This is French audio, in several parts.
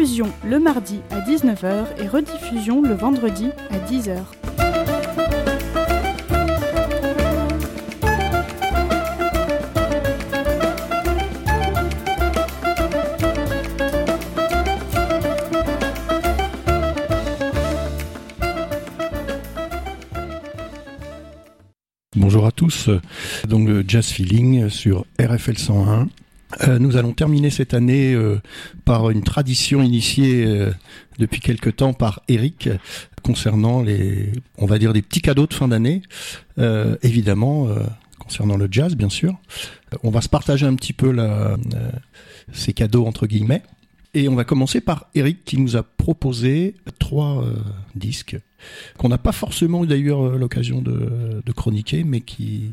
Diffusion le mardi à 19h et rediffusion le vendredi à 10h. Bonjour à tous, donc le Jazz Feeling sur RFL 101. Euh, nous allons terminer cette année euh, par une tradition initiée euh, depuis quelque temps par Eric concernant les, on va dire des petits cadeaux de fin d'année, évidemment concernant le jazz bien sûr. On va se partager un petit peu ces cadeaux entre guillemets. Et on va commencer par Eric qui nous a proposé trois disques qu'on n'a pas forcément eu d'ailleurs l'occasion de chroniquer, mais qui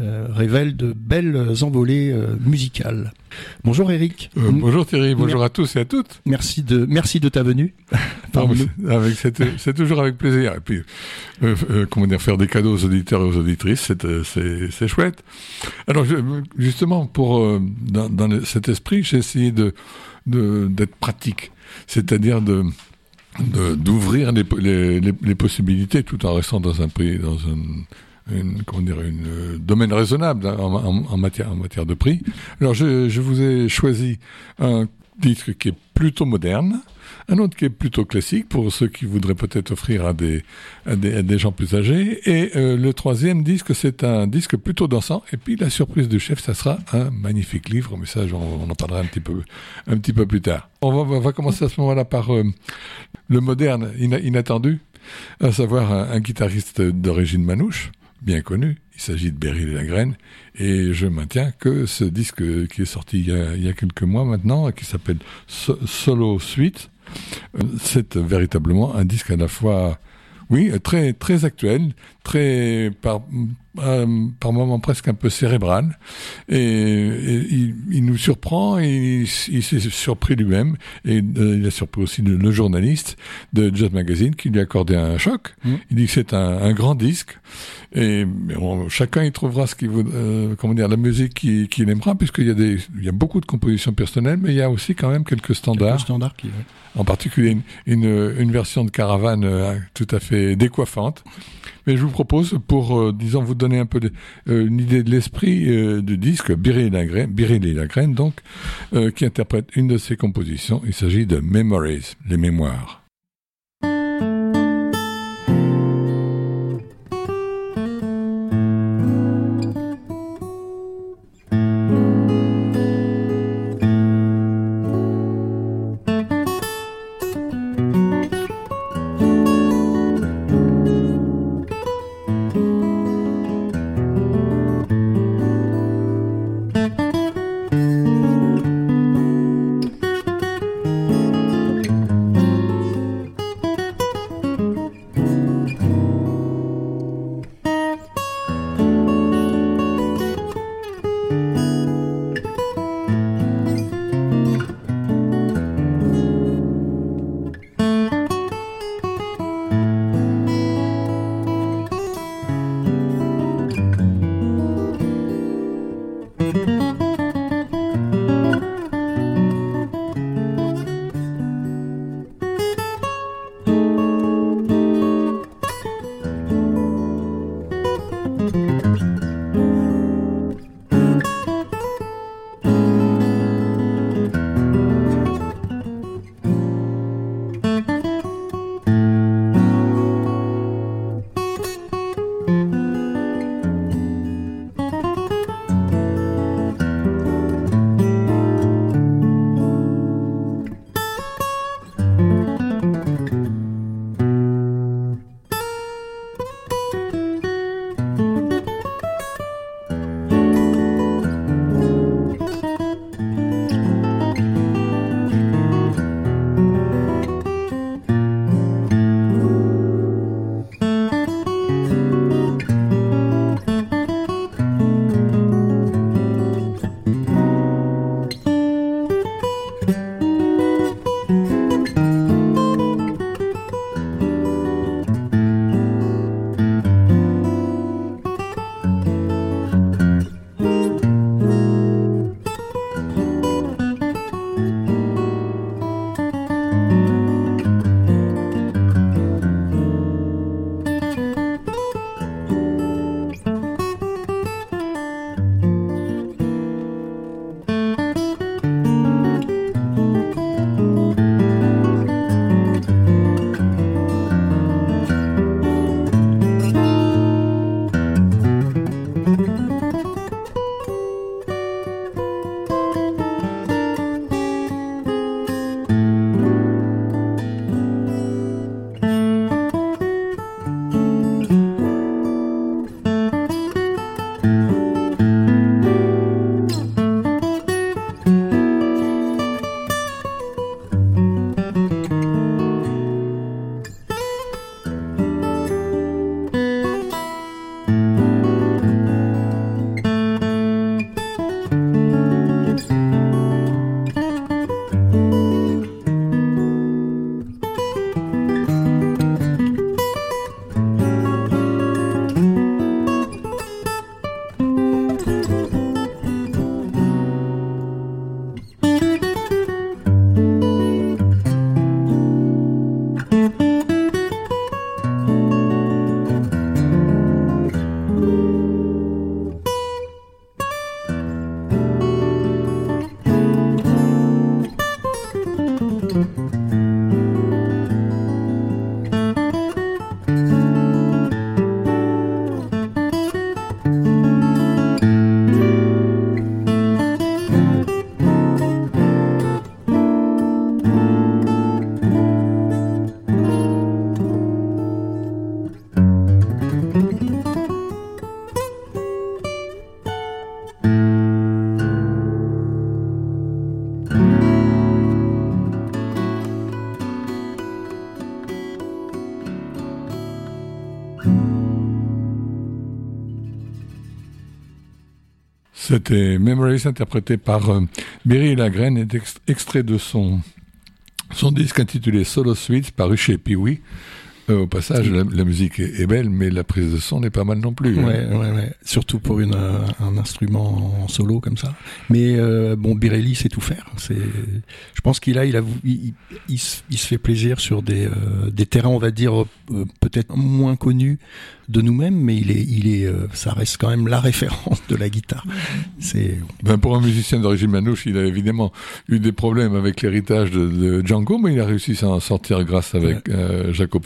euh, révèlent de belles envolées euh, musicales. Bonjour Eric. Euh, bonjour Thierry, bonjour à tous et à toutes. Merci de merci de ta venue. c'est toujours avec plaisir. Et puis, comment dire, faire des cadeaux aux auditeurs et aux auditrices, c'est chouette. Alors je- justement, pour dans, cet esprit, j'ai essayé de de- d'être pratique, c'est-à-dire de de- d'ouvrir les, les, les, les possibilités tout en restant dans un prix, dans un une, comment dire, une euh, domaine raisonnable hein, en, en- en matière, en matière de prix. Alors, je, je vous ai choisi un disque qui est plutôt moderne, un autre qui est plutôt classique pour ceux qui voudraient peut-être offrir à des, à des, à des gens plus âgés. Et euh, le troisième disque, c'est un disque plutôt dansant. Et puis la surprise du chef, ça sera un magnifique livre, mais ça, on en parlera un petit peu, un petit peu plus tard. On va, on va commencer à ce moment-là par euh, le moderne ina- inattendu, à savoir un, un guitariste d'origine manouche, bien connu. Il s'agit de Beryl Lagraine. Et je maintiens que ce disque qui est sorti il y a, quelques mois maintenant, qui s'appelle So- Solo Suite, euh, c'est véritablement un disque à la fois, oui, très très actuel, très par euh, par moments presque un peu cérébral, et, et il, il nous surprend, et il, il s'est surpris lui-même, et euh, il a surpris aussi le, le journaliste de Jazz Magazine qui lui a accordé un choc. Mm. Il dit que c'est un, un grand disque, et on- chacun y trouvera ce qu'il veut, euh, comment dire, la musique qu'il qu'il aimera, puisqu'il y a des, il y a beaucoup de compositions personnelles, mais il y a aussi quand même quelques standards qui en particulier une, une, une version de caravane euh, tout à fait décoiffante. Mais je vous propose, pour, euh, disons, vous donner un peu de- euh, une idée de l'esprit euh, du disque, Biril Lagraine, donc, euh, qui interprète une de ses compositions. Il s'agit de Memories, les mémoires. C'était Memories interprété par euh, Berry Lagraine et extrait de son, disque intitulé Solo Suite paru chez Peewee. Euh, au passage, la, musique est, belle, mais la prise de son n'est pas mal non plus. Hein. Ouais. Surtout pour une, euh, un instrument en solo comme ça. Mais euh, bon, Birelli sait tout faire. C'est, je pense qu'il a, il a, il, il, se fait plaisir sur des, des terrains, on va dire peut-être moins connus de nous-mêmes, mais il est, il est, ça reste quand même la référence de la guitare. C'est. Ben pour un musicien d'origine manouche, il a évidemment eu des problèmes avec l'héritage de, de, Django, mais il a réussi à en sortir grâce avec Jaco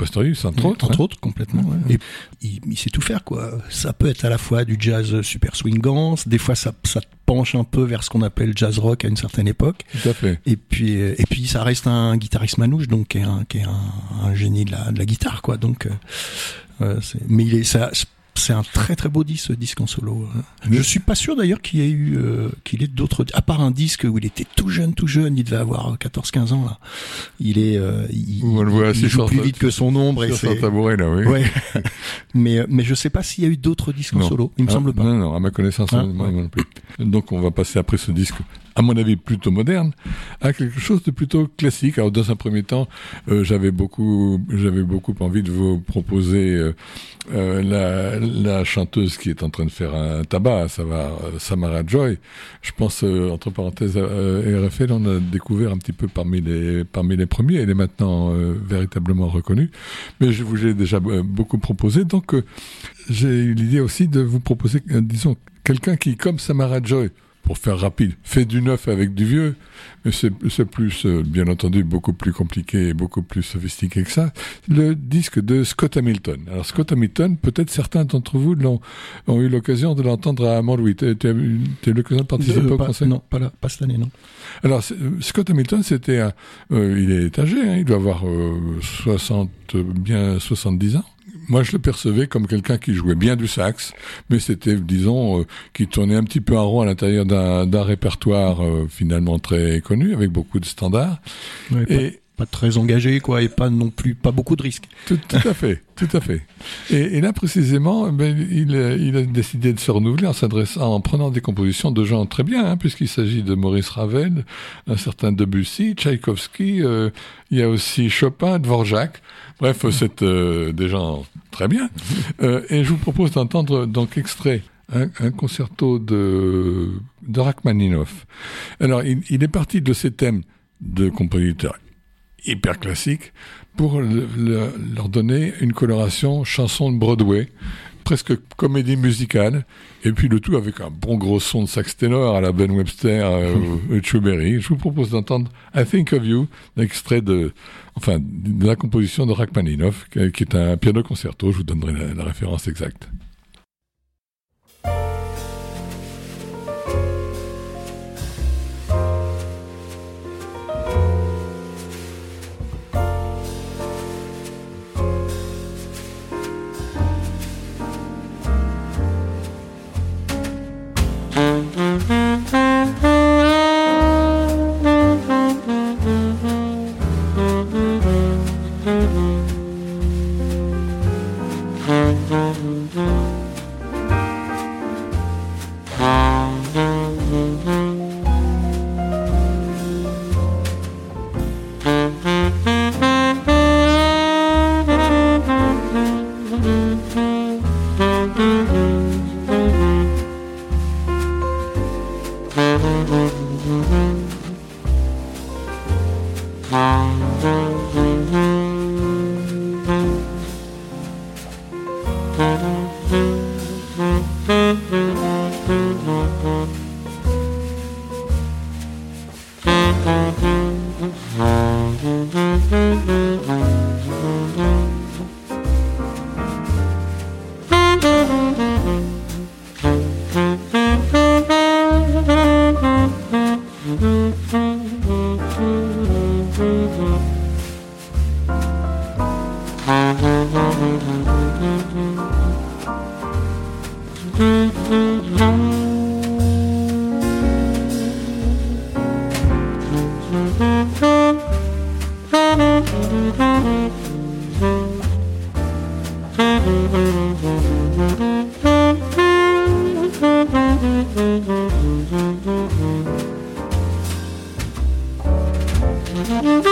Entre autres. Entre hein. autres, complètement. Et il, sait tout faire, quoi. Ça peut être à la fois du jazz super swingant, des fois ça, ça penche un peu vers ce qu'on appelle jazz rock à une certaine époque. Tout à fait. Et puis, et puis ça reste un guitariste manouche, donc qui est un, qui est un, génie de la, de la guitare, quoi. Donc, euh, mais il est ça c'est un très très beau disque, ce disque en solo. Hein. Je suis pas sûr d'ailleurs qu'il y ait eu, euh, qu'il ait d'autres, à part un disque où il était tout jeune, tout jeune, il devait avoir 14-15 ans là. Il est, euh, il, On le voit joue plus vite que son ombre. et c'est tabouret là, oui. Ouais. mais mais je sais pas s'il y a eu d'autres disques en solo. Il me ah, semble pas. Non non, à ma connaissance, ah, non plus. Donc on va passer après ce disque à mon avis plutôt moderne, à quelque chose de plutôt classique. Alors dans un premier temps, euh, j'avais beaucoup, j'avais beaucoup envie de vous proposer euh, euh, la, la, chanteuse qui est en train de faire un tabac, ça va, Samara Joy. Je pense entre parenthèses RFL, on a découvert un petit peu parmi les parmi les premiers. Elle est maintenant véritablement reconnue, mais je vous ai déjà beaucoup proposé, donc j'ai eu l'idée aussi de vous proposer, disons, quelqu'un qui, comme Samara Joy, pour faire rapide, fait du neuf avec du vieux, mais c'est plus, euh, bien entendu, beaucoup plus compliqué et beaucoup plus sophistiqué que ça. Le disque de Scott Hamilton. Alors Scott Hamilton, peut-être certains d'entre vous l'ont ont eu l'occasion de l'entendre à Montlouis. Tu as eu l'occasion de participer au concert? Non, pas, là, pas cette année, non. Alors euh, Scott Hamilton, c'était, euh, il est âgé, hein, il doit avoir 60, bien 70 ans moi, je le percevais comme quelqu'un qui jouait bien du sax, mais c'était, disons, euh, qui tournait un petit peu en rond à l'intérieur d'un répertoire euh, finalement très connu, avec beaucoup de standards. et pas, très engagé, quoi, et pas non plus, pas beaucoup de risques. Tout, à fait, tout à fait. Et, là, précisément, ben, il, il, a décidé de se renouveler en s'adressant, en prenant des compositions de gens très bien, hein, puisqu'il s'agit de Maurice Ravel, un certain Debussy, Tchaïkovski, euh, il y a aussi Chopin, Dvorak. Bref, c'est euh, des gens très bien. Euh, et je vous propose d'entendre donc extrait un, concerto de, de Rachmaninoff. Alors, il, est parti de ces thèmes de compositeurs hyper classiques pour leur donner une coloration chanson de Broadway presque comédie musicale, et puis le tout avec un bon gros son de sax ténor à la Ben Webster euh, ou Je vous propose d'entendre I Think of You, extrait de, enfin, de la composition de Rachmaninoff, qui est un piano concerto. Je vous donnerai la référence exacte. Mm-hmm.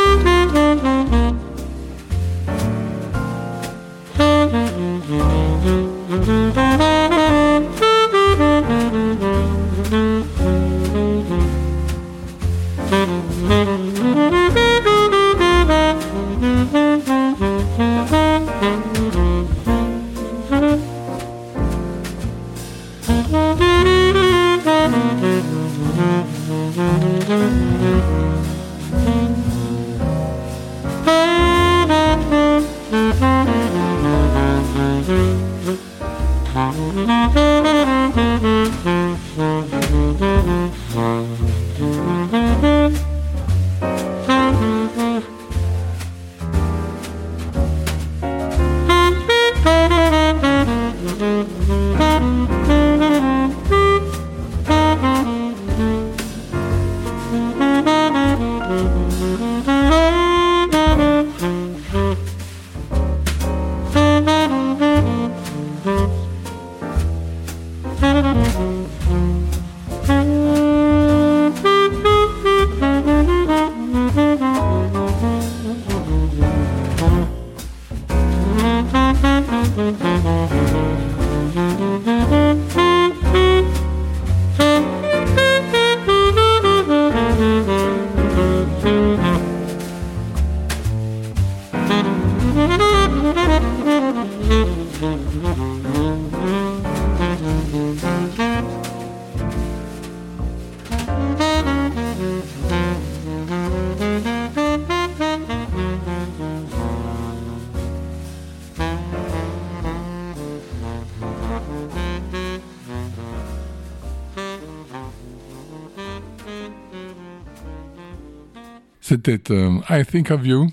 C'était euh, I Think of You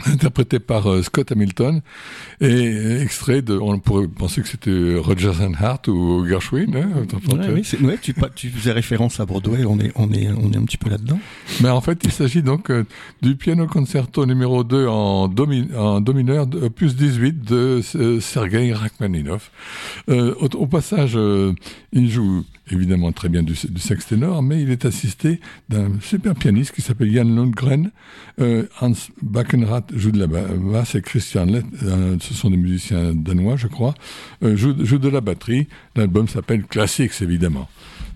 interprété par euh, Scott Hamilton et extrait de on pourrait penser que c'était Rogers and Hart ou Gershwin hein, ouais, oui, ouais, tu, tu, faisais référence à Broadway on est on est on est un petit peu là-dedans. Mais en fait il s'agit donc euh, du piano concerto numéro 2 en, domi en do mineur plus 18 de euh, Sergei Rachmaninoff. Euh, au, au, passage il joue évidemment très bien du, du sexe ténor mais il est assisté d'un super pianiste qui s'appelle Jan Lundgren Hans Backenrath joue de la basse et Christian Lett, euh, ce sont des musiciens danois, je crois, euh, joue, joue de la batterie. L'album s'appelle Classics, évidemment.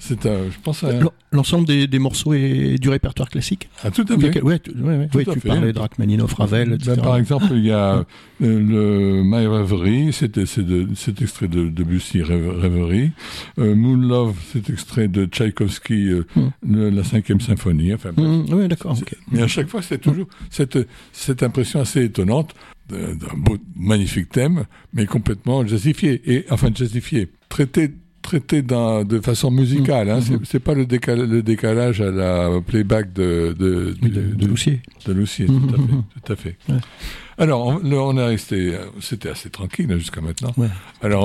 C'est, euh, je pense, à... l'ensemble des, des, morceaux est du répertoire classique. Ah, tout à fait. Ouais, ouais, ouais, ouais tu fait. parlais de Rachmaninoff, Ravel, etc. Ben, par exemple, il y a euh, le My Reverie, c'est, de, extrait de Debussy Rêverie. Euh, Moon Love, c'est extrait de Tchaïkovski, euh, mm. la cinquième symphonie. Enfin, mm, oui, d'accord. Okay. Mais à chaque fois, c'est toujours cette, cette impression assez étonnante d'un beau, magnifique thème, mais complètement jazzifié. Et, enfin, jazzifié. Traité traité de façon musicale. Hein. Mm -hmm. C'est pas le, décal le, décalage à la playback de de, de, de, de Loussier. De Loussier, mm -hmm. tout à fait. Tout à fait. Ouais. Alors, on, on est resté, c'était assez tranquille hein, jusqu'à maintenant. Ouais. Alors,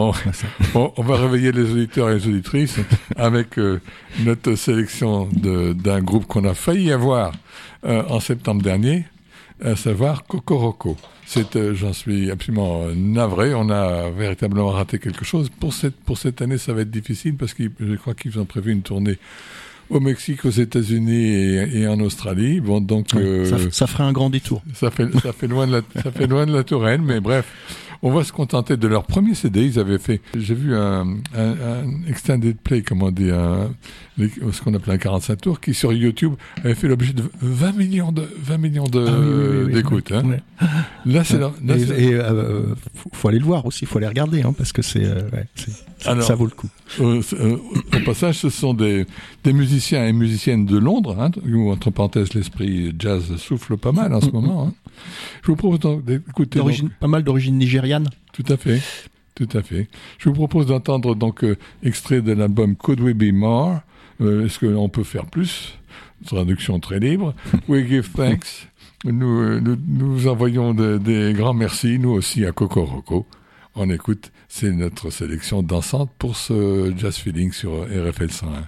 on, on, on, va réveiller les auditeurs et les auditrices avec euh, notre sélection d'un groupe qu'on a failli avoir euh, en septembre dernier, à savoir Cocoroco. C'est, euh, j'en suis absolument navré. On a véritablement raté quelque chose. Pour cette, pour cette année, ça va être difficile parce que je crois qu'ils ont prévu une tournée au Mexique, aux États-Unis et, et, en Australie. Bon, donc euh, ça, ça, ferait un grand détour. Ça fait, ça fait loin de la, ça fait loin de la Touraine, mais bref. On va se contenter de leur premier CD. Ils avaient fait, j'ai vu un, un, un, extended play, comment on dit, un, ce qu'on appelle un 45 tours, qui sur YouTube avait fait l'objet de 20 millions de 20 millions de ah, oui, oui, oui, d'écoutes. Hein. Là, c'est et, et euh, faut, aller le voir aussi, faut aller regarder, hein, parce que c'est, euh, ouais, ça vaut le coup. Euh, au passage, ce sont des, des musiciens et musiciennes de Londres, hein, où entre parenthèses l'esprit jazz souffle pas mal en ce moment. Hein. Je vous propose d'écouter pas mal d'origine Tout à fait. Tout à fait. Je vous propose d'entendre donc euh, extrait de l'album Could We Be More? Euh, Est-ce qu'on peut faire plus? Traduction très libre. We give thanks. Nous, nous, nous envoyons de, des grands merci, nous aussi, à Coco Roco. On écoute, c'est notre sélection dansante pour ce Jazz Feeling sur RFL 101.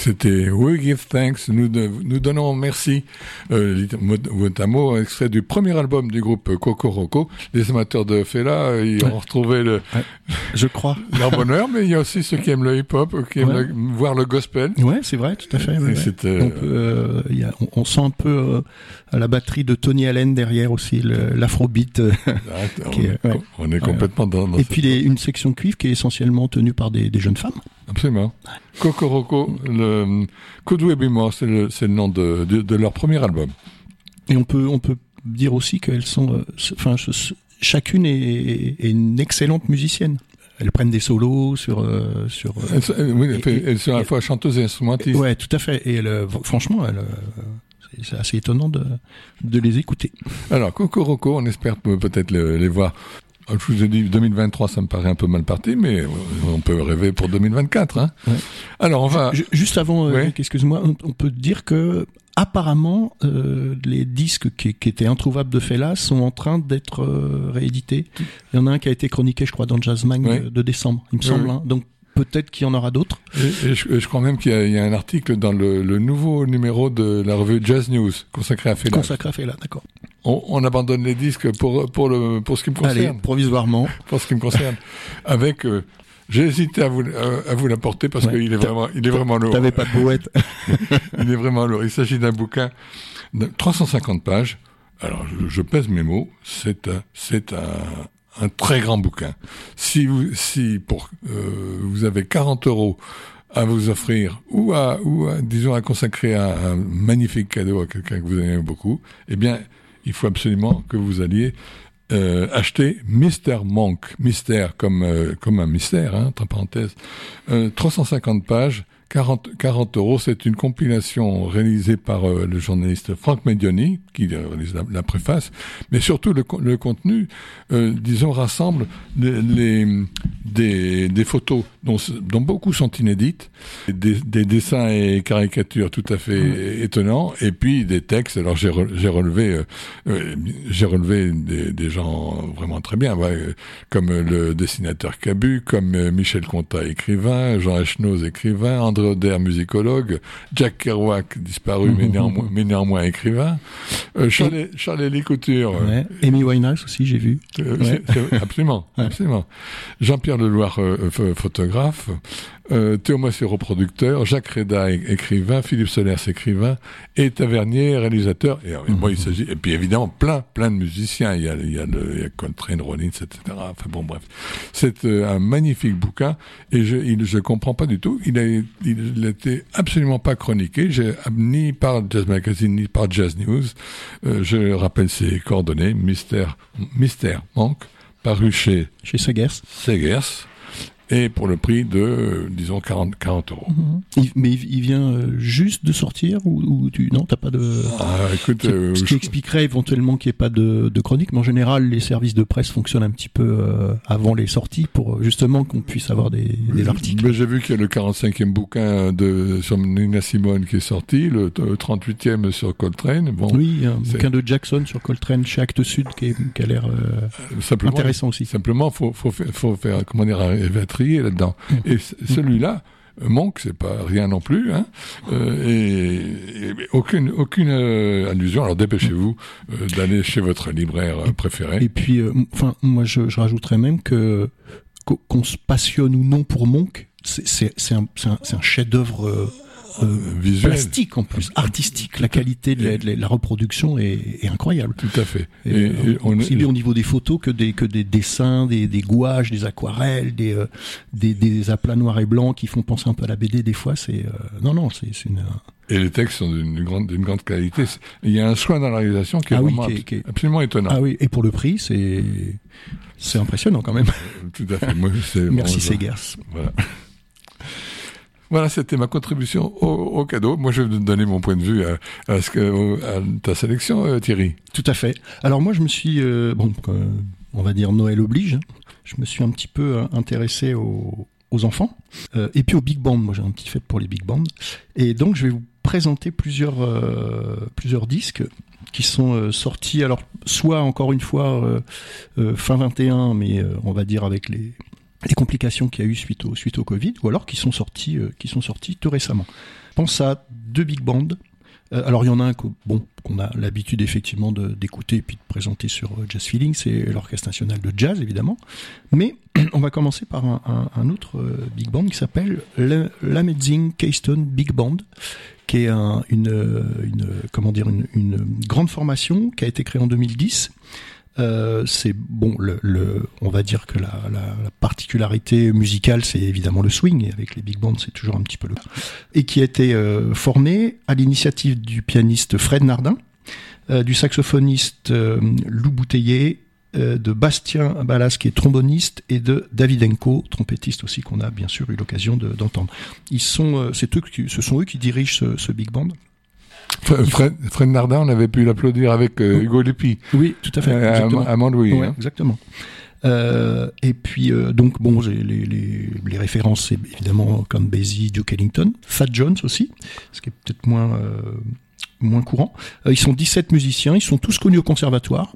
C'était We Give Thanks, nous, nous donnons merci, euh, mot extrait du premier album du groupe Coco Roco. Les amateurs de Fela, ils ont retrouvé le, je crois, leur bonheur, mais il y a aussi ceux qui aiment le hip-hop, qui aiment voir le gospel. Ouais, c'est vrai, tout à fait. Euh, on, on, sent un peu euh, à la batterie de Tony Allen derrière aussi, l'afrobeat. Ah, on, est complètement dans, dans Et puis les, une section cuivre qui est essentiellement tenue par des, des jeunes femmes. Absolument. Kokoroko, le Could We Be More, c'est le, le, nom de, de, de, leur premier album. Et on peut, on peut dire aussi qu'elles sont, euh, enfin, chacune est, est, une excellente musicienne. Elles prennent des solos sur euh, sur. Euh, elles, oui, elles sont à la fois chanteuses et instrumentistes. Ouais, tout à fait. Et elles, franchement, elles, c'est assez étonnant de, de les écouter. Alors, Kokoroko, on espère peut-être les voir je vous ai dit 2023, ça me paraît un peu mal parti, mais on peut rêver pour 2024. Hein. Alors on va. Juste avant, euh, excuse-moi, on, peut dire que apparemment euh, les disques qui, étaient introuvables de Fela sont en train d'être euh, réédités. Il y en a un qui a été chroniqué, je crois, dans Jazz Mag de décembre, il me semble. Hein. Donc peut-être qu'il y en aura d'autres. Et, je, crois même qu'il y, a un article dans le, nouveau numéro de la revue Jazz News consacré à Fela. Consacré à Fela, d'accord. On, abandonne les disques pour pour le pour ce qui me concerne. Allez, provisoirement. Pour ce qui me concerne, avec euh, j'ai hésité à vous à, vous l'apporter parce qu'il est vraiment il est vraiment lourd. T'avais pas de brouette. il est vraiment lourd. Il s'agit d'un bouquin de 350 pages. Alors je, pèse mes mots. C'est un c'est un un très grand bouquin. Si vous, si pour, euh, vous avez 40 euros à vous offrir ou à, ou disons à consacrer un magnifique cadeau à quelqu'un que vous aimez beaucoup, eh bien, il faut absolument que vous alliez euh, acheter Mister Monk, mystère comme euh, comme un mystère, hein, entre parenthèses, 350 pages 40, 40 euros, c'est une compilation réalisée par euh, le journaliste Franck Medioni, qui réalise la, préface, mais surtout le, le contenu, euh, disons, rassemble les, les des, des, photos dont, dont, beaucoup sont inédites, des, des, dessins et caricatures tout à fait mmh. étonnants, et puis des textes. Alors j'ai relevé, euh, j'ai relevé des, des, gens vraiment très bien, ouais, comme le dessinateur Cabu, comme Michel Conta, écrivain, Jean Echnoz, écrivain, André Oder, musicologue, Jack Kerouac, disparu mais, néanmoins, mais néanmoins écrivain, euh, Charles, Charles Couture. Ouais. Amy Winehouse aussi, j'ai vu. Euh, absolument, absolument. Jean-Pierre Leloir, euh, photographe, euh, Théo Massero, producteur, Jacques Reda, écrivain, Philippe Solers, écrivain, et Tavernier, réalisateur. Et, il mhm. s'agit, et puis évidemment, plein, plein de musiciens. Il y a, il y a, le, il y a Coltrane, Rollins, etc. Enfin bon, bref. C'est euh, un magnifique bouquin, et je, il, je comprends pas du tout. Il a, il, était absolument pas chroniqué, ni par Jazz Magazine, ni par Jazz News. Euh, je rappelle ses coordonnées, Mystère, Mystère Manque, paru chez, chez Segers. Segers et pour le prix de, disons, 40, 40 euros. Mhm. mais il vient euh, juste de sortir ou, ou tu non, t'as pas de. Ah, écoute, euh, ce qui expliquerait éventuellement qu'il n'y ait pas de, de, chronique, mais en général, les services de presse fonctionnent un petit peu euh, avant les sorties pour justement qu'on puisse avoir des, des articles. J'ai vu qu'il y a le 45e bouquin de sur Nina Simone qui est sorti, le 38e sur Coltrane. Bon, oui, un bouquin de Jackson sur Coltrane chez Actes Sud qui, qui a l'air intéressant aussi. Simplement, faut, faut, faut faire comment dire, Et celui-là, Monk, c'est pas rien non plus, hein, euh, et, aucune aucune euh, allusion. Alors dépêchez-vous euh, d'aller chez votre libraire préféré. Et puis, enfin, moi je, je, rajouterais même que qu'on se passionne ou non pour Monk, c'est un, un, un chef-d'œuvre euh, plastique en plus, artistique. La qualité de la, reproduction est, incroyable. Tout à fait. Et, on, aussi bien au niveau des photos que des que des dessins, des, des gouaches, des aquarelles, des, euh, des, des aplats noirs et blancs qui font penser un peu à la BD des fois. C'est euh, non non c'est une et les textes sont d'une grande, d'une grande qualité. Il y a un soin dans la réalisation qui est, ah vraiment absolument étonnant. Ah oui, et pour le prix, c'est, c'est impressionnant quand même. Tout à fait. Moi, Merci Segers. Voilà. Voilà, c'était ma contribution au, cadeau. Moi, je vais donner mon point de vue à, à ta sélection, euh, Thierry. Tout à fait. Alors moi, je me suis, euh, bon, euh, on va dire Noël oblige, hein. je me suis un petit peu intéressé aux, enfants et puis aux big bands. Moi, j'ai un petit fait pour les big bands. Et donc, je vais vous présenter plusieurs, plusieurs disques qui sont sortis, alors soit encore une fois fin 21, mais on va dire avec les les complications qu'il y a eu suite au, suite au Covid, ou alors qui sont sortis, qui sont sortis tout récemment. pense à deux big bands euh, alors il y en a un bon, qu'on a l'habitude effectivement d'écouter et puis de présenter sur euh, Jazz Feeling, c'est l'Orchestre National de Jazz évidemment. Mais on va commencer par un, autre euh, big band qui s'appelle l'Amazing Keystone Big Band, qui est une, une, comment dire, une, une grande formation qui a été créée en 2010 euh, c'est bon, le, on va dire que la, particularité musicale, c'est évidemment le swing, et avec les big bands, c'est toujours un petit peu le cas. Et qui a été euh, formé à l'initiative du pianiste Fred Nardin, euh, du saxophoniste Lou Bouteiller, de Bastien Ballas, qui est tromboniste, et de David Enko, trompettiste aussi, qu'on a bien sûr eu l'occasion d'entendre. Ils sont, c'est eux, ce sont eux qui dirigent ce big band. Fred, Fred, Nardin, on avait pu l'applaudir avec euh, Hugo Lépi. Oui, tout à fait. Euh, exactement. À, Mandouille. Hein. Exactement. Euh, et puis euh, donc bon, les, les, les références c'est évidemment comme Basie, Duke Ellington, Fat Jones aussi, ce qui est peut-être moins moins courant. Ils sont 17 musiciens, ils sont tous connus au conservatoire.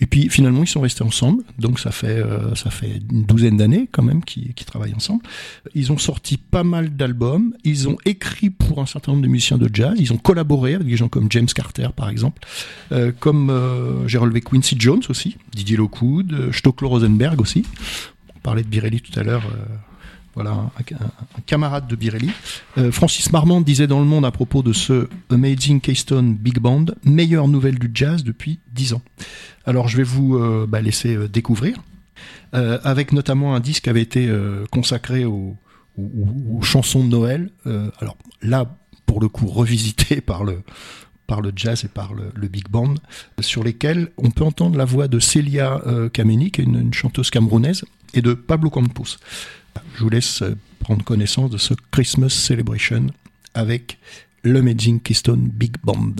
Et puis finalement, ils sont restés ensemble. Donc ça fait euh, ça fait une douzaine d'années quand même qu'ils travaillent ensemble. Ils ont sorti pas mal d'albums. Ils ont écrit pour un certain nombre de musiciens de jazz. Ils ont collaboré avec des gens comme James Carter par exemple, euh, comme j'ai relevé Quincy Jones aussi, Didier Lockwood, Stoklo Rosenberg aussi. On parlait de Birelli tout à l'heure voilà, un, camarade de Birelli. Euh, Francis Marmont disait dans Le Monde à propos de ce Amazing Keystone Big Band, meilleure nouvelle du jazz depuis dix ans. Alors je vais vous euh, bah, laisser euh, découvrir, avec notamment un disque qui avait été consacré aux, chansons de Noël. alors là, pour le coup, revisité par le, jazz et par le, big band, sur lesquels on peut entendre la voix de Celia Kameni, qui est une chanteuse camerounaise, et de Pablo Campos. Je vous laisse euh, prendre connaissance de ce Christmas Celebration avec l'Amazing Keystone Big Band.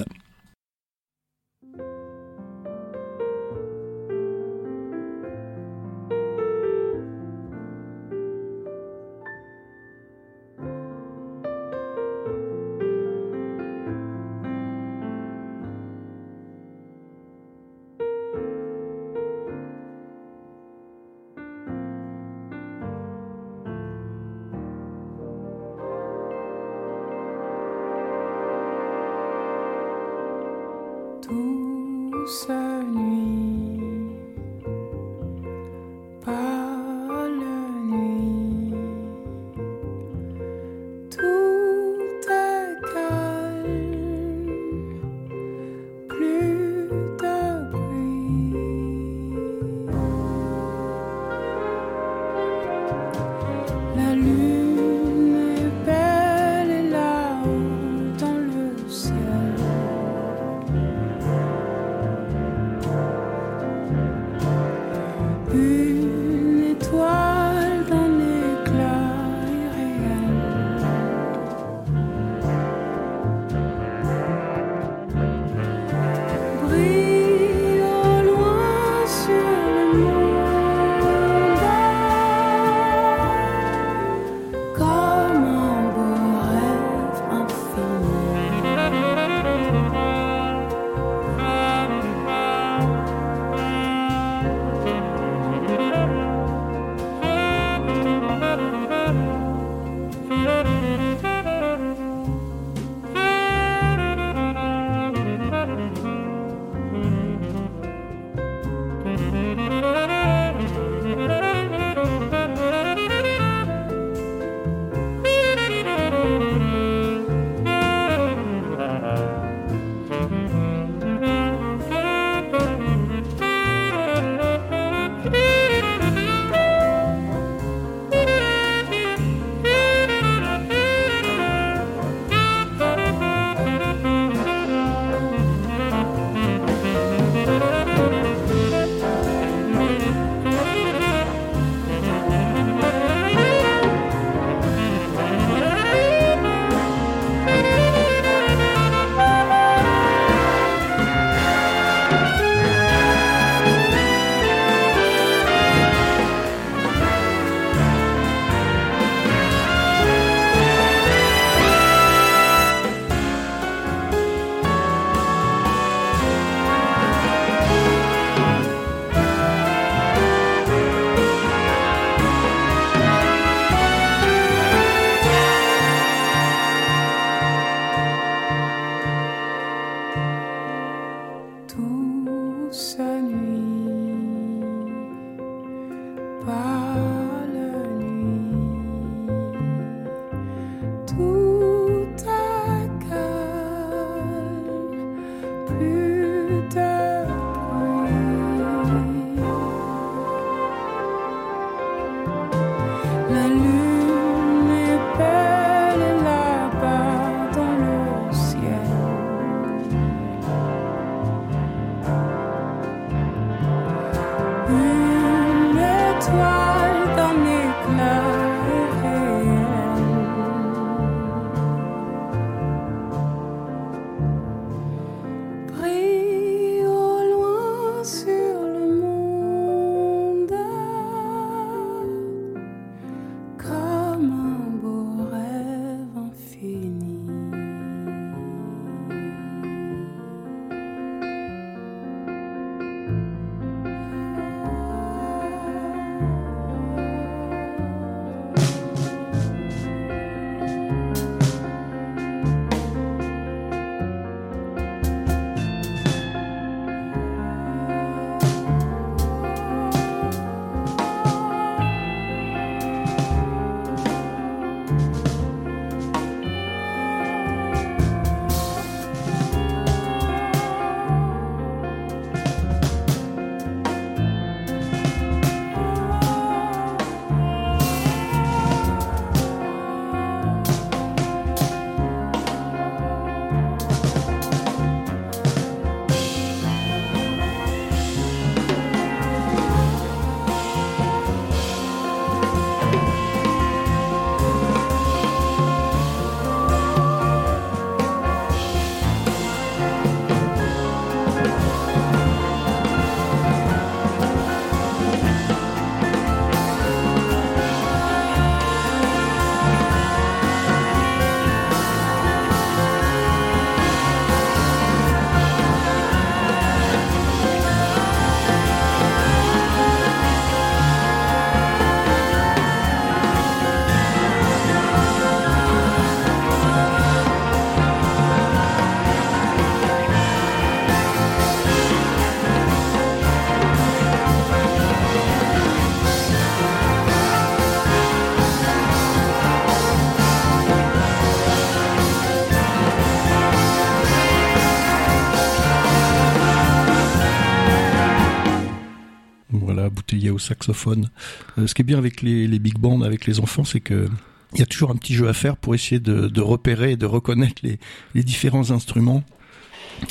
Au saxophone. Euh, ce qui est bien avec les, big bands, avec les enfants, c'est que il y a toujours un petit jeu à faire pour essayer de, repérer et de reconnaître les différents instruments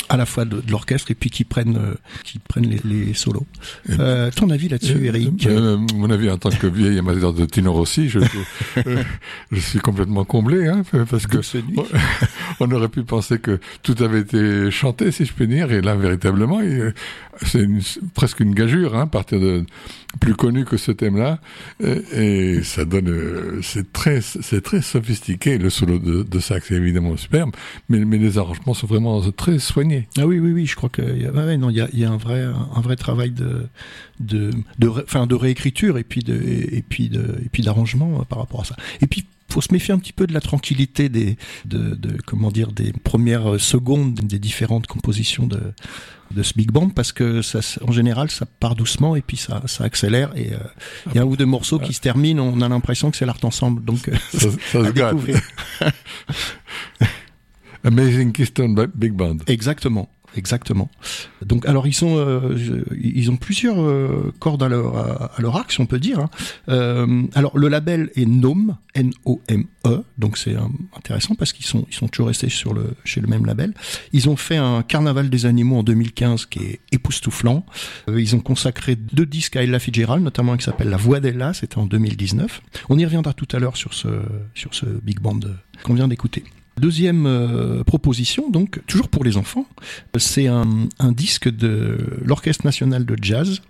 à la fois de, l'orchestre et puis qui prennent euh, qui prennent les, solos. Euh, ton avis là-dessus, Eric euh, Mon avis en tant que vieil amateur de Tino Rossi, je, je suis complètement comblé, hein, parce que on, aurait pu penser que tout avait été chanté, si je puis dire, et là véritablement, c'est presque une gageure, hein, à partir de plus connu que ce thème-là, et, ça donne, c'est très, c'est très sophistiqué. Le solo de, de sax est évidemment superbe, mais, les arrangements sont vraiment très soigné. Ah oui, oui, oui, je crois qu'il y, a, non, il y, a, un vrai, un vrai travail de, de, de, de réécriture et puis de, puis de, et puis d'arrangement euh, par rapport à ça. Et puis faut se méfier un petit peu de la tranquillité des, de, de comment dire, des premières secondes des différentes compositions de, de ce big band parce que ça, en général, ça part doucement et puis ça, ça accélère et euh, il y a un ou deux morceaux qui se terminent, on a l'impression que c'est l'art ensemble, donc ça, ça se Amazing Keystone Big Band. Exactement. Exactement. Donc, alors ils sont, euh, ils ont plusieurs euh, cordes à leur à, arc, si on peut dire. Hein. Euh, alors le label est Nome, N-O-M-E, donc c'est intéressant parce qu'ils sont ils sont toujours restés sur le chez le même label. Ils ont fait un Carnaval des animaux en 2015 qui est époustouflant. ils ont consacré deux disques à Ella Fitzgerald, notamment un qui s'appelle La Voix d'Ella, c'était en 2019. On y reviendra tout à l'heure sur ce sur ce big band qu'on vient d'écouter. Deuxième euh, proposition, donc toujours pour les enfants, c'est un, disque de l'Orchestre national de jazz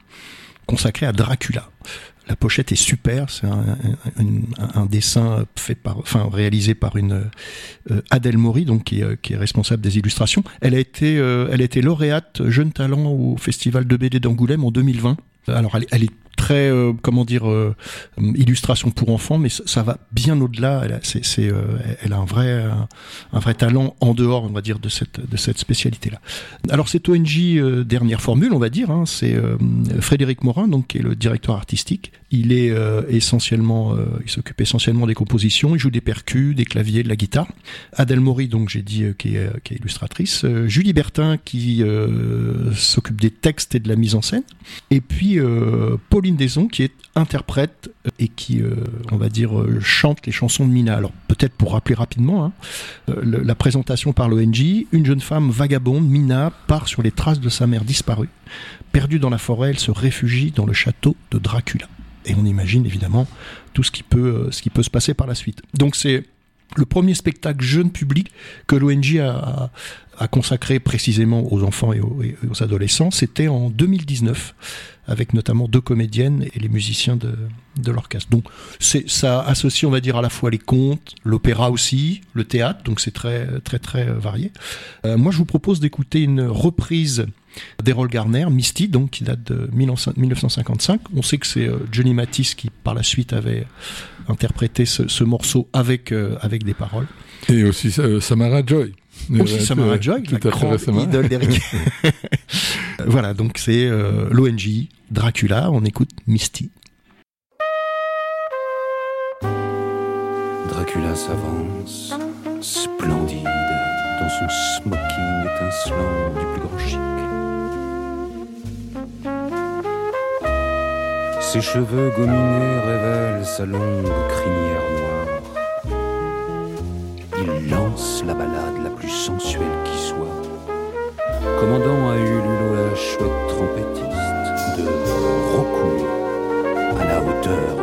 consacré à Dracula. La pochette est super, c'est un, dessin réalisé par une euh, Adèle Maury, donc qui est, responsable des illustrations. Elle a été, euh, elle a été lauréate jeune talent au Festival de BD d'Angoulême en 2020. Alors elle est très euh, comment dire euh, illustration pour enfants, mais ça, va bien au-delà. Euh, elle a un vrai un vrai talent en dehors, on va dire, de cette de cette spécialité-là. Alors cette ONG dernière formule, on va dire, hein, c'est Frédéric Morin, donc qui est le directeur artistique. Il est essentiellement, il s'occupe essentiellement des compositions. Il joue des percus, des claviers, de la guitare. Adèle Maury, donc j'ai dit, qui est qui est illustratrice. Julie Bertin qui s'occupe des textes et de la mise en scène. Et puis Pauline Deson qui est interprète et qui, on va dire, chante les chansons de Mina. Alors peut-être pour rappeler rapidement hein, la présentation par l'ONG, une jeune femme vagabonde, Mina, part sur les traces de sa mère disparue. Perdue dans la forêt, elle se réfugie dans le château de Dracula. Et on imagine évidemment tout ce qui peut se passer par la suite. Donc c'est le premier spectacle jeune public que l'ONG a, consacré précisément aux enfants et aux, adolescents, c'était en 2019, avec notamment deux comédiennes et les musiciens de, l'orchestre. Donc ça associe, on va dire, à la fois les contes, l'opéra aussi, le théâtre, donc c'est très très très varié. Euh, moi, je vous propose d'écouter une reprise d'Errol Garner, Misty, donc qui date de 1955. On sait que c'est euh, Johnny Matisse qui par la suite avait interprété ce, morceau avec euh, avec des paroles. Et aussi euh, Samara Joy. Aussi Samara Joy, la grande idole d'Eric. voilà, donc c'est l'ONG Dracula. On écoute Misty. Dracula s'avance, splendide, dans son smoking étincelant du plus grand chic. Ses cheveux gominés révèlent sa longue crinière noire. Il lance la balade la plus sensuelle qui soit, commandant à chouette trompettiste de recourir à la hauteur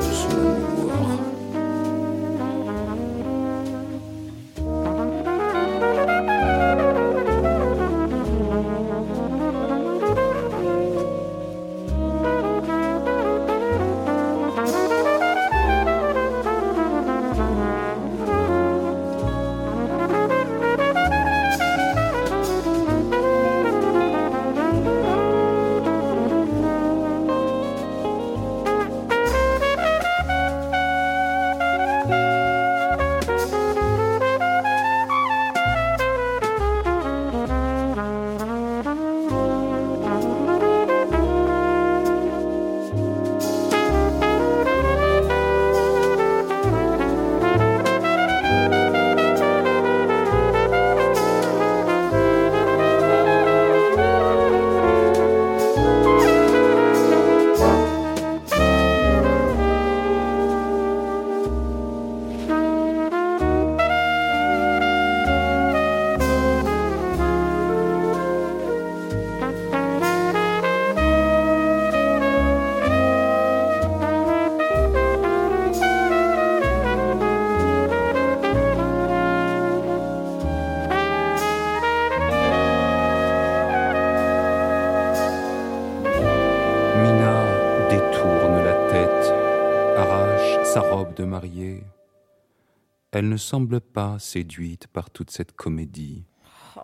Elle ne semble pas séduite par toute cette comédie. Oh.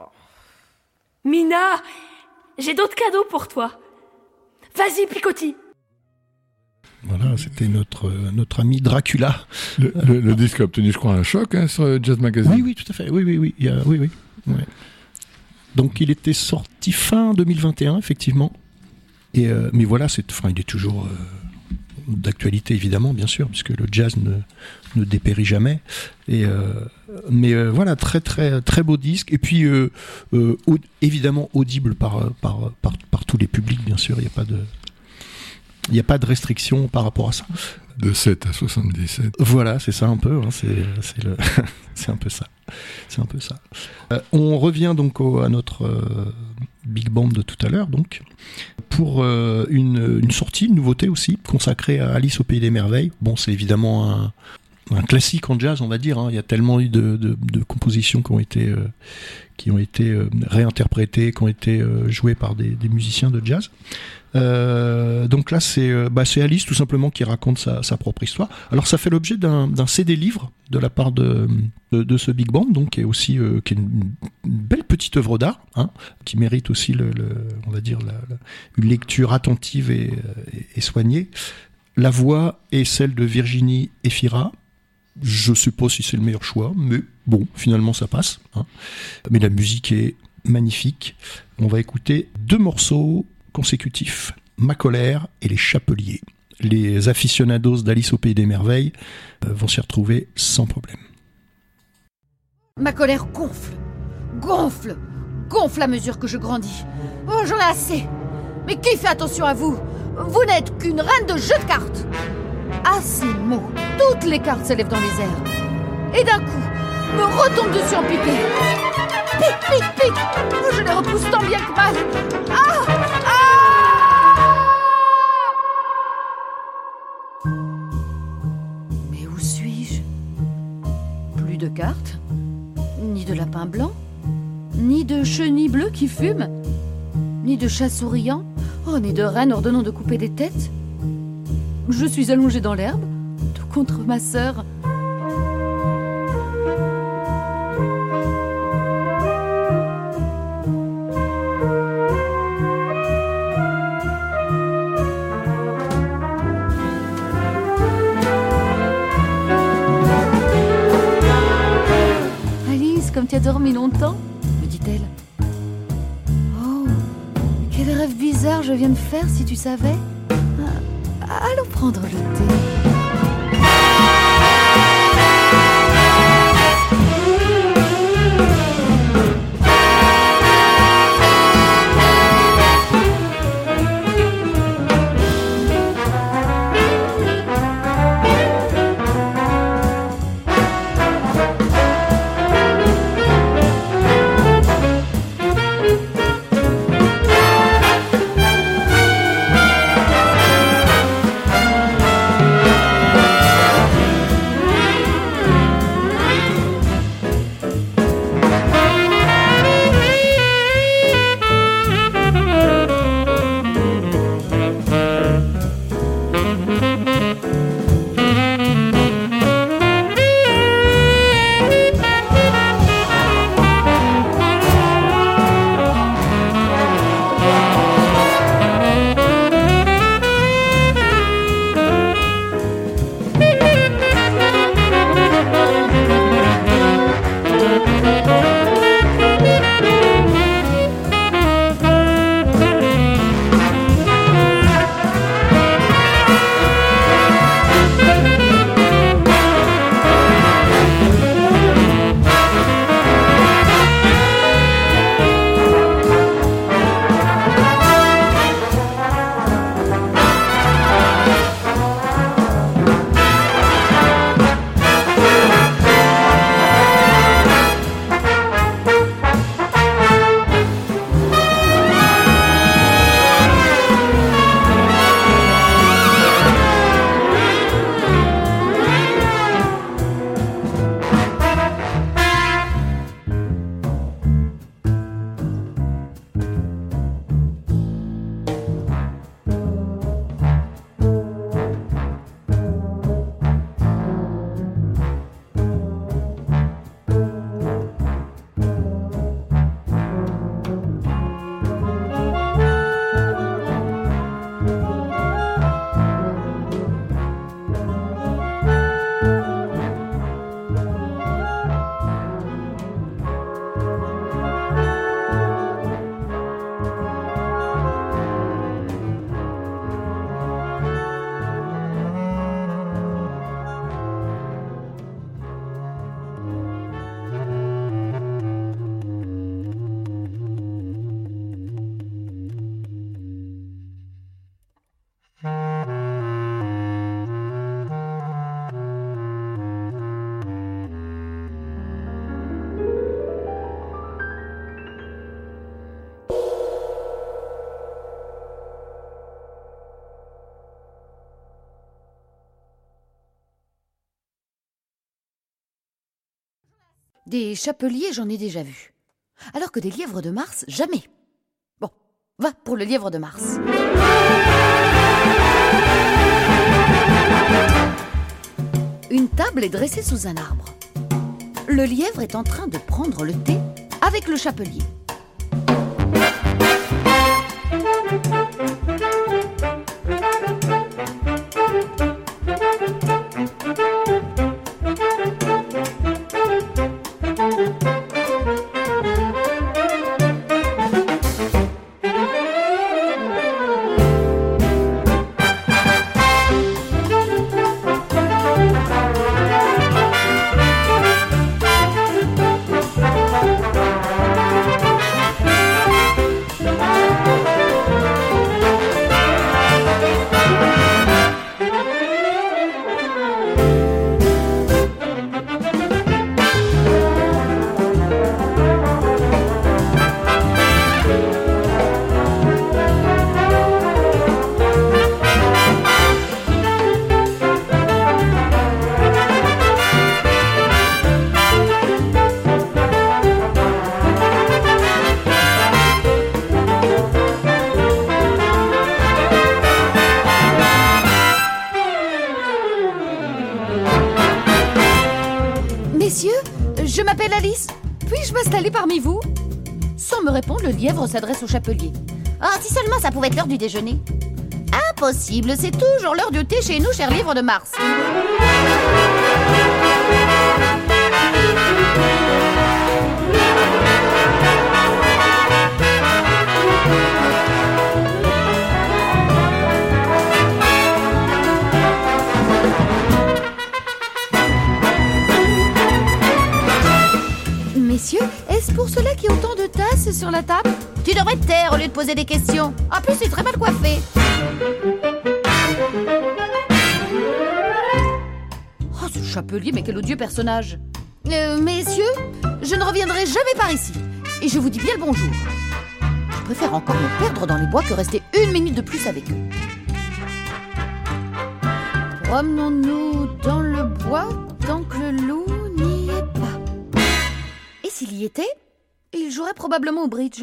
Mina, j'ai d'autres cadeaux pour toi. Vas-y, Picotti. Voilà, c'était notre, notre ami Dracula. Le, disque a obtenu, je crois, un choc hein, sur Jazz Magazine. Oui, oui, tout à fait. Oui, oui, oui. oui, oui. Donc, il était sorti fin 2021, effectivement. Et, euh, mais voilà, c'est, enfin, il est toujours. Euh, d'actualité évidemment, bien sûr, puisque le jazz ne, ne dépérit jamais. Et euh, mais euh, voilà, très très très beau disque. Et puis euh, évidemment audible par, par, par, tous les publics, bien sûr. Il n'y a pas de il n'y a pas de restriction par rapport à ça. De 7 à 77. Voilà, c'est ça un peu. Hein, c'est c'est un peu ça. C'est un peu ça. on revient donc à notre big band de tout à l'heure, donc pour euh, une, sortie, une nouveauté aussi, consacrée à Alice au Pays des Merveilles. Bon, c'est évidemment un, classique en jazz, on va dire. Hein. Il y a tellement eu de, compositions qui ont été, euh, qui ont été euh, réinterprétées, qui ont été jouées par des, musiciens de jazz. donc là, bah, c'est Alice tout simplement qui raconte sa, propre histoire. Alors ça fait l'objet d'un CD livre de la part de, de, ce big band, donc qui est aussi qui est une, belle petite œuvre d'art, hein, qui mérite aussi le, on va dire une lecture attentive et, et, soignée. La voix est celle de Virginie Efira. Je suppose si c'est le meilleur choix, mais bon, finalement ça passe. Hein. Mais la musique est magnifique. On va écouter deux morceaux consécutifs, Ma colère et Les Chapeliers. Les aficionados d'Alice au Pays des Merveilles euh, vont s'y retrouver sans problème. Ma colère gonfle, gonfle, gonfle à mesure que je grandis. Oh, j'en ai assez. Mais qui fait attention à vous? Vous n'êtes qu'une reine de jeu de cartes À ces mots, toutes les cartes s'élèvent dans les airs. Et d'un coup, me retombent dessus en piqué. Pique, pique Oh, Je les repousse tant bien que mal. Ah Ah. Mais où suis-je? Plus de cartes? Ni de lapin blanc? Ni de chenilles bleues qui fument Ni de chats souriants Oh, ni de reine ordonnant de couper des têtes? Je suis allongée dans l'herbe, tout contre ma sœur. Alice, comme tu as dormi longtemps me dit-elle. Oh, quel rêve bizarre je viens de faire si tu savais. Ah, prendre le thé. Des chapeliers, j'en ai déjà vu. Alors que des lièvres de Mars, jamais. Bon, va pour le lièvre de Mars. Une table est dressée sous un arbre. Le lièvre est en train de prendre le thé avec le chapelier. Parmi vous Sans me répondre, le lièvre s'adresse au chapelier. Ah, si seulement ça pouvait être l'heure du déjeuner. Impossible, c'est toujours l'heure du thé chez nous, cher livre de Mars. Est-ce pour cela qu'il y a autant de tasses sur la table Tu devrais te taire au lieu de poser des questions. En plus, c'est très mal coiffé. Oh, ce chapelier, mais quel odieux personnage Euh, Messieurs, je ne reviendrai jamais par ici. Et je vous dis bien le bonjour. Je préfère encore me perdre dans les bois que rester une minute de plus avec eux. Promenons-nous dans le bois Et y était, il jouerait probablement au bridge.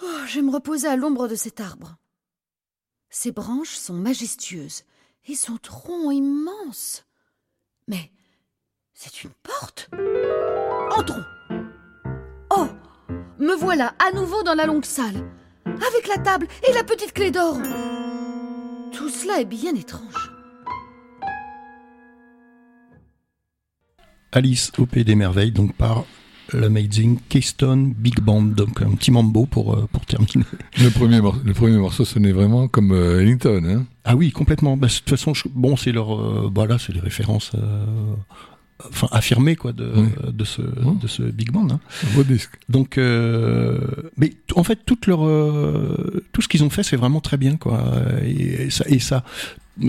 Oh, je vais me reposer à l'ombre de cet arbre. Ses branches sont majestueuses et son tronc immense. Mais c'est une porte. Entrons. Oh, me voilà à nouveau dans la longue salle, avec la table et la petite clé d'or. Tout cela est bien étrange. Alice au Pays des Merveilles, donc par l'Amazing Keystone Big Band. Donc un petit mambo pour, euh, pour terminer. Le premier, mor- le premier morceau sonnait vraiment comme euh, Ellington. Hein Ah oui, complètement. Bah, de toute façon, je- bon, c'est leur, euh, bah là, c'est les références, euh, enfin affirmées quoi, de, Oui. de ce, Mhm. de ce big band. hein. un beau disque. Donc, mais en fait, toute leur, tout ce qu'ils ont fait, c'est vraiment très bien, quoi. Et, et ça, et ça,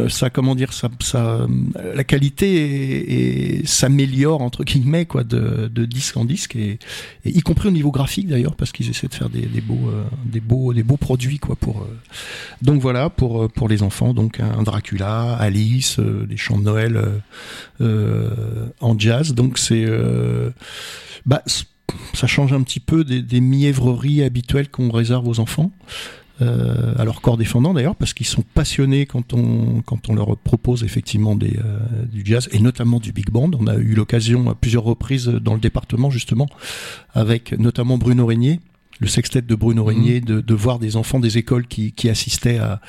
ça, comment dire, ça, ça, la qualité s'améliore entre guillemets, quoi, de, de disque en disque, et, et y compris au niveau graphique d'ailleurs, parce qu'ils essaient de faire des, des beaux, euh, des beaux, des beaux produits, quoi, pour. euh, donc voilà, pour euh, pour les enfants, donc un Dracula, Alice, euh, des chants de Noël euh, euh, en jazz. Donc c'est, euh, bah, ça change un petit peu des, des mièvreries habituelles qu'on réserve aux enfants. Euh, à leur corps défendant d'ailleurs parce qu'ils sont passionnés quand on quand on leur propose effectivement des euh, du jazz et notamment du big band. On a eu l'occasion à plusieurs reprises dans le département justement avec notamment Bruno Régnier le sextet de Bruno Régnier de, de voir des enfants des écoles qui, qui assistaient à,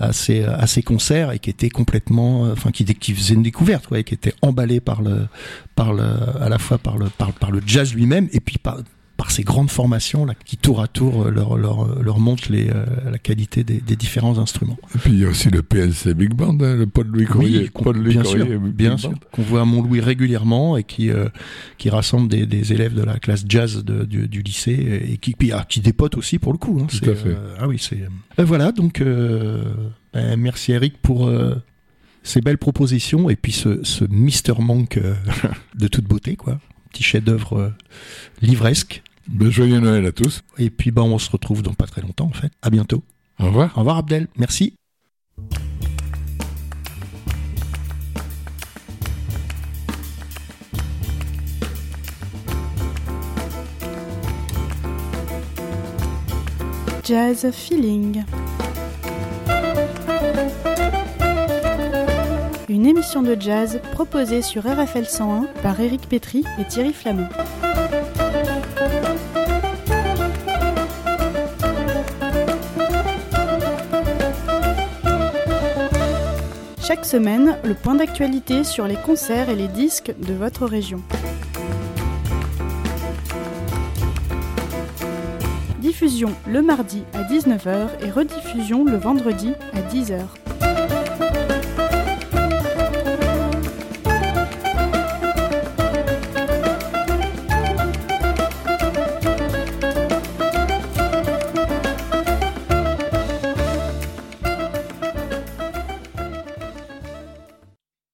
à ces à ces concerts et qui étaient complètement euh, enfin qui, qui faisaient une découverte quoi, et qui étaient emballés par le par le à la fois par le par, par le jazz lui-même et puis par par ces grandes formations là qui tour à tour euh, leur leur, leur montrent les, euh, la qualité des, des différents instruments. Et puis il y a aussi le PLC Big Band, hein, le Paul Louis Courrier. com- Paul Louis bien sûr, bien sûr, qu'on voit à Montlouis régulièrement et qui euh, qui rassemble des, des élèves de la classe jazz de- du, du lycée et qui puis, ah, qui dépote aussi pour le coup. Hein, Tout à fait. euh, ah oui, c'est. euh, voilà, donc euh, ben, merci Eric pour euh, ces belles propositions et puis ce, ce Mister Monk euh, de toute beauté quoi, petit chef-d'œuvre euh, livresque. Ben, joyeux Noël à tous. Et puis ben on se retrouve dans pas très longtemps en fait. À bientôt. Au revoir. Au revoir Abdel. Merci. Jazz Feeling. Une émission de jazz proposée sur RFL 101 par Éric Pétry et Thierry Flamand. Chaque semaine, le point d'actualité sur les concerts et les disques de votre région. Diffusion le mardi à 19h et rediffusion le vendredi à 10h.